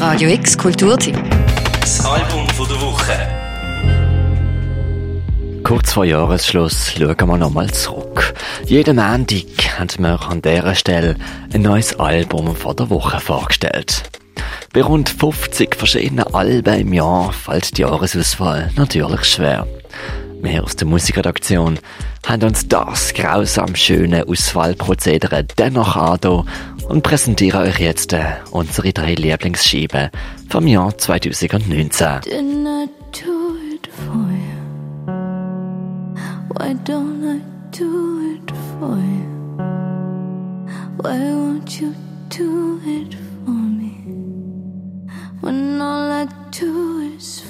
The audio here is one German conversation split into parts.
Radio X Kulturteam. Das Album von der Woche. Kurz vor Jahresschluss schauen wir nochmal zurück. Jeden Montag haben wir an dieser Stelle ein neues Album von der Woche vorgestellt. Bei rund 50 verschiedenen Alben im Jahr fällt die Jahresauswahl natürlich schwer. Wir aus der Musikredaktion haben uns das grausam schöne Auswahlprozedere dennoch angetan und präsentieren euch jetzt äh, unsere drei Lieblingsscheiben vom Jahr 2019. Didn't I do it for you? Why don't I do it for you? Why won't you do it for me? When all I do is for.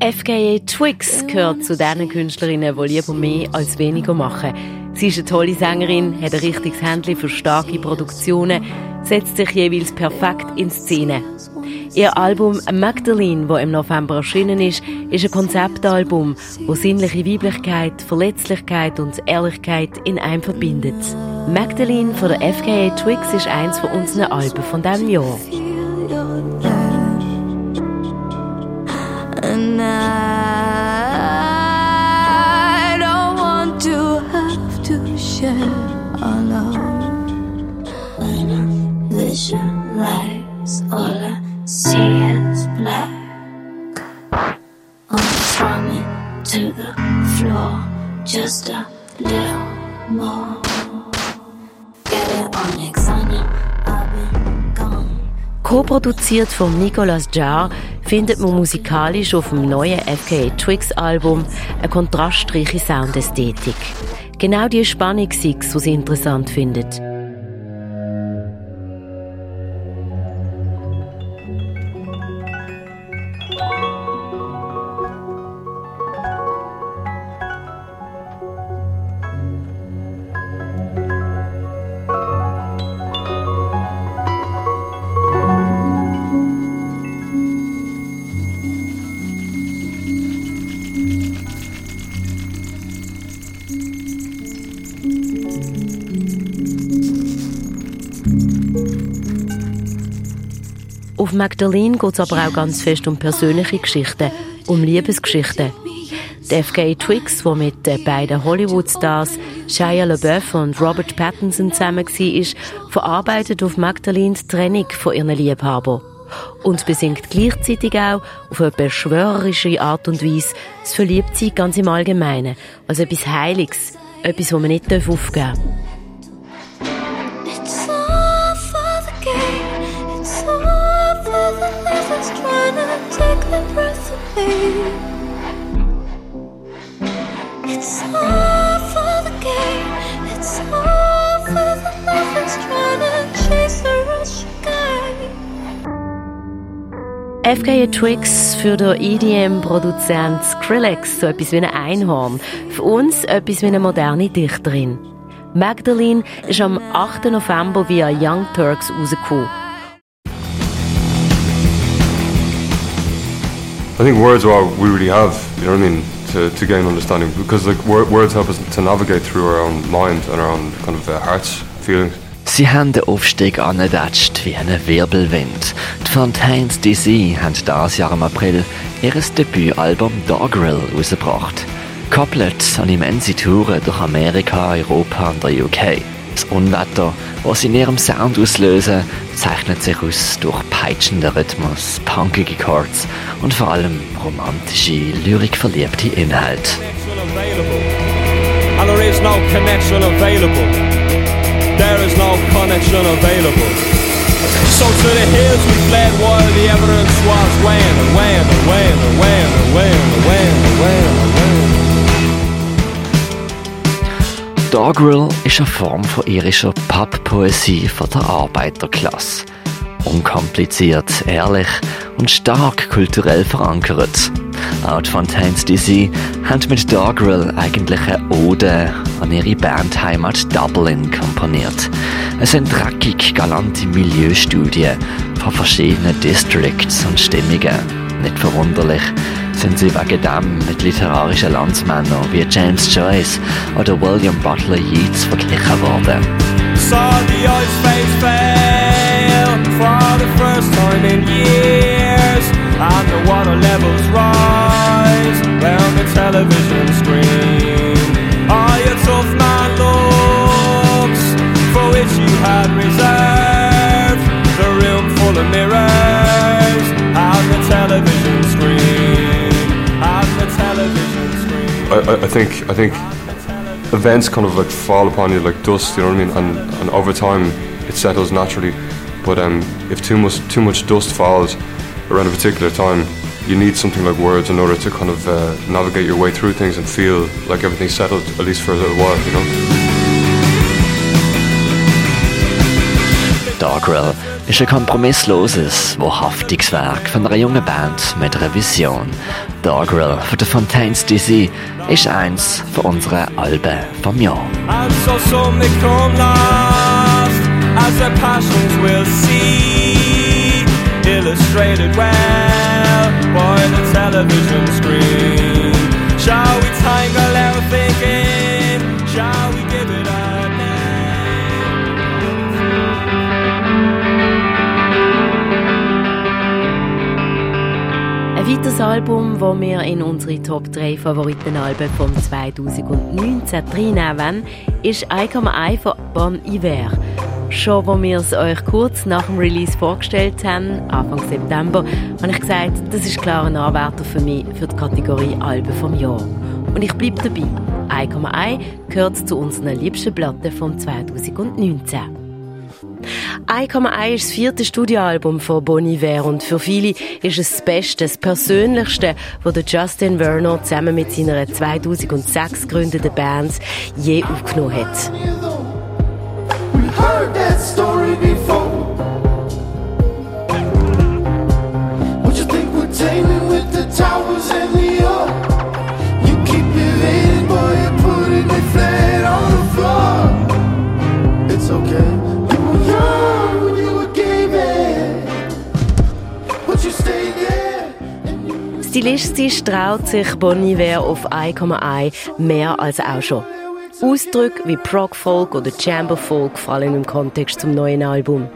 FKA Twix gehört zu den Künstlerinnen, die lieber mehr als weniger machen. Sie ist eine tolle Sängerin, hat ein richtiges Händchen für starke Produktionen, setzt sich jeweils perfekt in Szene. Ihr Album Magdalene, das im November erschienen ist, ist ein Konzeptalbum, das sinnliche Weiblichkeit, Verletzlichkeit und Ehrlichkeit in einem verbindet. Magdalene von der FKA Twix ist eins von unseren Alben von diesem Jahr. And I don't want to have to share love. When I visualize, all I see is black. I'm falling to the floor, just a little more. Co-produziert von Nicolas Jarre findet man musikalisch auf dem neuen FKA Twix Album eine kontrastreiche Soundästhetik. Genau die Spannung sieht's, was sie interessant findet. Auf Magdalene geht es aber auch ganz fest um persönliche Geschichten, um Liebesgeschichten. Die FKA Twix, die mit den beiden Hollywood-Stars Shia LaBeouf und Robert Pattinson zusammen war, verarbeitet auf Magdalene die Trennung von ihren Liebhaber. Und besingt gleichzeitig auch auf eine beschwörerische Art und Weise das Verliebtsein ganz im Allgemeinen. Also etwas Heiliges, etwas, das man nicht aufgeben darf. FKA Twix für den EDM-Produzent Skrillex so etwas wie ein Einhorn. Für uns etwas wie eine moderne Dichterin. Magdalene ist am 8. November via Young Turks rausgekommen. I think words are all we really have, you know what I mean, to, to gain understanding because like wor- words help us to navigate through our own mind and our own kind of uh, hearts, feelings. Sie haben den Aufstieg angedatscht wie einen Wirbelwind. Die Fontaines DC haben dieses Jahr im April ihr Debütalbum Dogrill rausgebracht. Koppelt an immense Touren durch Amerika, Europa und der UK. Das Unwetter, was in ihrem Sound auslösen, zeichnet sich aus durch peitschenden Rhythmus, punkige Chords und vor allem romantische, lyrikverliebte Inhalte. So to the hills we fled while the evidence was weighing and weighing and weighing and weighing and weighing and weighing and weighing Doggerel ist eine Form von irischer Pop-Poesie von der Arbeiterklasse. Unkompliziert, ehrlich und stark kulturell verankert. Auch Fontaines DC haben mit Doggerel eigentlich eine Ode an ihre Bandheimat Dublin komponiert. Es sind dreckig galante Milieustudien von verschiedenen Districts und Stimmungen. Nicht verwunderlich sind sie weggedammt mit literarischen Landsmännern wie James Joyce oder William Butler Yeats verglichen worden. And the water levels rise round the television screen. I, I, think I think events kind of like fall upon you like dust, you know what I mean? And and over time it settles naturally. But um, if too much too much dust falls around a particular time, you need something like words in order to kind of uh, navigate your way through things and feel like everything's settled at least for a little while, you know. Doggerel ist ein kompromissloses, wahrhaftiges Werk von einer jungen Band mit einer Vision. Doggerel von der Fontaines DC ist eins von unseren Alben vom Jahr. And so come last as their passions will see illustrated well by the television screen. Shall we tangle our Album, das wir in unsere Top 3 Favoritenalben vom 2019 reinnehmen wollen, ist «I Come I» von Bon Iver. Schon als wir es euch kurz nach dem Release vorgestellt haben, Anfang September, habe ich gesagt, das ist klar ein Anwärter für mich für die Kategorie Alben vom Jahr. Und ich bleibe dabei. «I Come I» gehört zu unseren liebsten Platten vom 2019. «I Come I» ist das vierte Studioalbum von Bon Iver und für viele ist es das Beste, das Persönlichste, das Justin Vernon zusammen mit seiner 2006 gegründeten Band je aufgenommen hat. Stilistisch traut sich Bon Iver auf «I Come I» mehr als auch schon. Ausdrücke wie Prog Folk oder Chamber Folk fallen im Kontext zum neuen Album.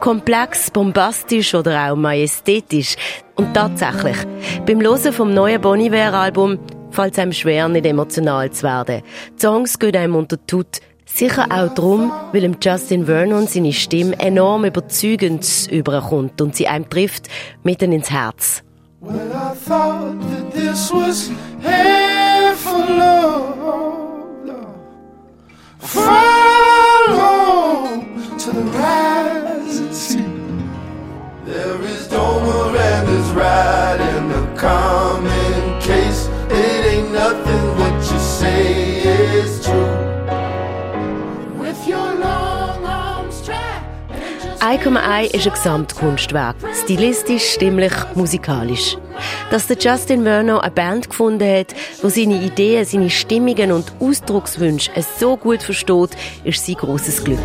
Komplex, bombastisch oder auch majestätisch. Und tatsächlich, beim Hören vom neuen Bon Iver Album fällt es einem schwer, nicht emotional zu werden. Die Songs gehen einem unter die Haut. Sicher auch darum, weil Justin Vernon seine Stimme enorm überzeugend überkommt und sie einem trifft mitten ins Herz. Well, I thought that this was heaven for love. Follow to the rising sea. There is Domer 2,1 ist ein Gesamtkunstwerk. Stilistisch, stimmlich, musikalisch. Dass der Justin Vernon eine Band gefunden hat, wo seine Ideen, seine Stimmungen und Ausdruckswünsche so gut versteht, ist sein großes Glück.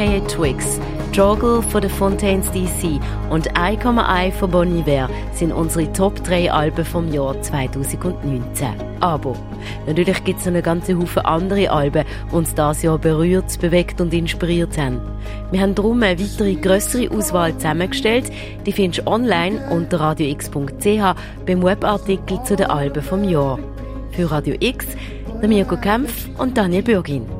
FKA Twix, Joggle von der Fontaines DC und «I Come I» von Bon Iver sind unsere Top 3 Alben vom Jahr 2019. Aber natürlich gibt es noch einen ganzen Haufen andere Alben, die uns dieses Jahr berührt, bewegt und inspiriert haben. Wir haben darum eine weitere grössere Auswahl zusammengestellt. Die findest du online unter radiox.ch beim Webartikel zu den Alben vom Jahr. Für Radio X, der Mirko Kempf und Daniel Bürgin.